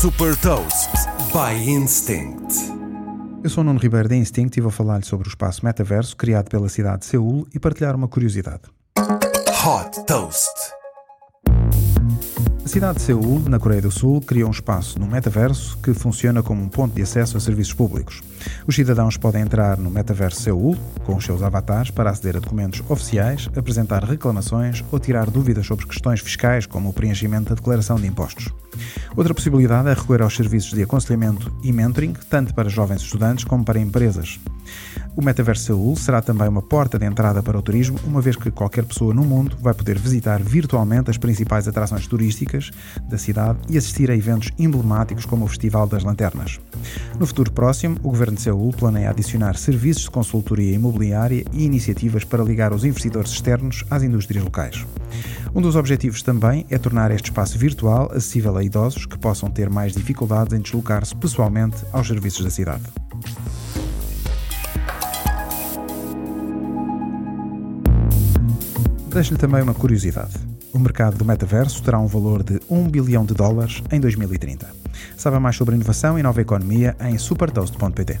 Super Toast by Instinct. Eu sou o Nuno Ribeiro da Instinct e vou falar-lhe sobre o espaço metaverso criado pela cidade de Seul e partilhar uma curiosidade. Hot Toast. A cidade de Seul, na Coreia do Sul, criou um espaço no metaverso que funciona como um ponto de acesso a serviços públicos. Os cidadãos podem entrar no metaverso Seul com os seus avatares para aceder a documentos oficiais, apresentar reclamações ou tirar dúvidas sobre questões fiscais, como o preenchimento da declaração de impostos. Outra possibilidade é recorrer aos serviços de aconselhamento e mentoring, tanto para jovens estudantes como para empresas. O Metaverso Seul será também uma porta de entrada para o turismo, uma vez que qualquer pessoa no mundo vai poder visitar virtualmente as principais atrações turísticas da cidade e assistir a eventos emblemáticos como o Festival das Lanternas. No futuro próximo, o governo de Seul planeia adicionar serviços de consultoria imobiliária e iniciativas para ligar os investidores externos às indústrias locais. Um dos objetivos também é tornar este espaço virtual acessível a idosos que possam ter mais dificuldades em deslocar-se pessoalmente aos serviços da cidade. Deixo-lhe também uma curiosidade. O mercado do metaverso terá um valor de 1 bilhão de dólares em 2030. Saiba mais sobre inovação e nova economia em supertoast.pt.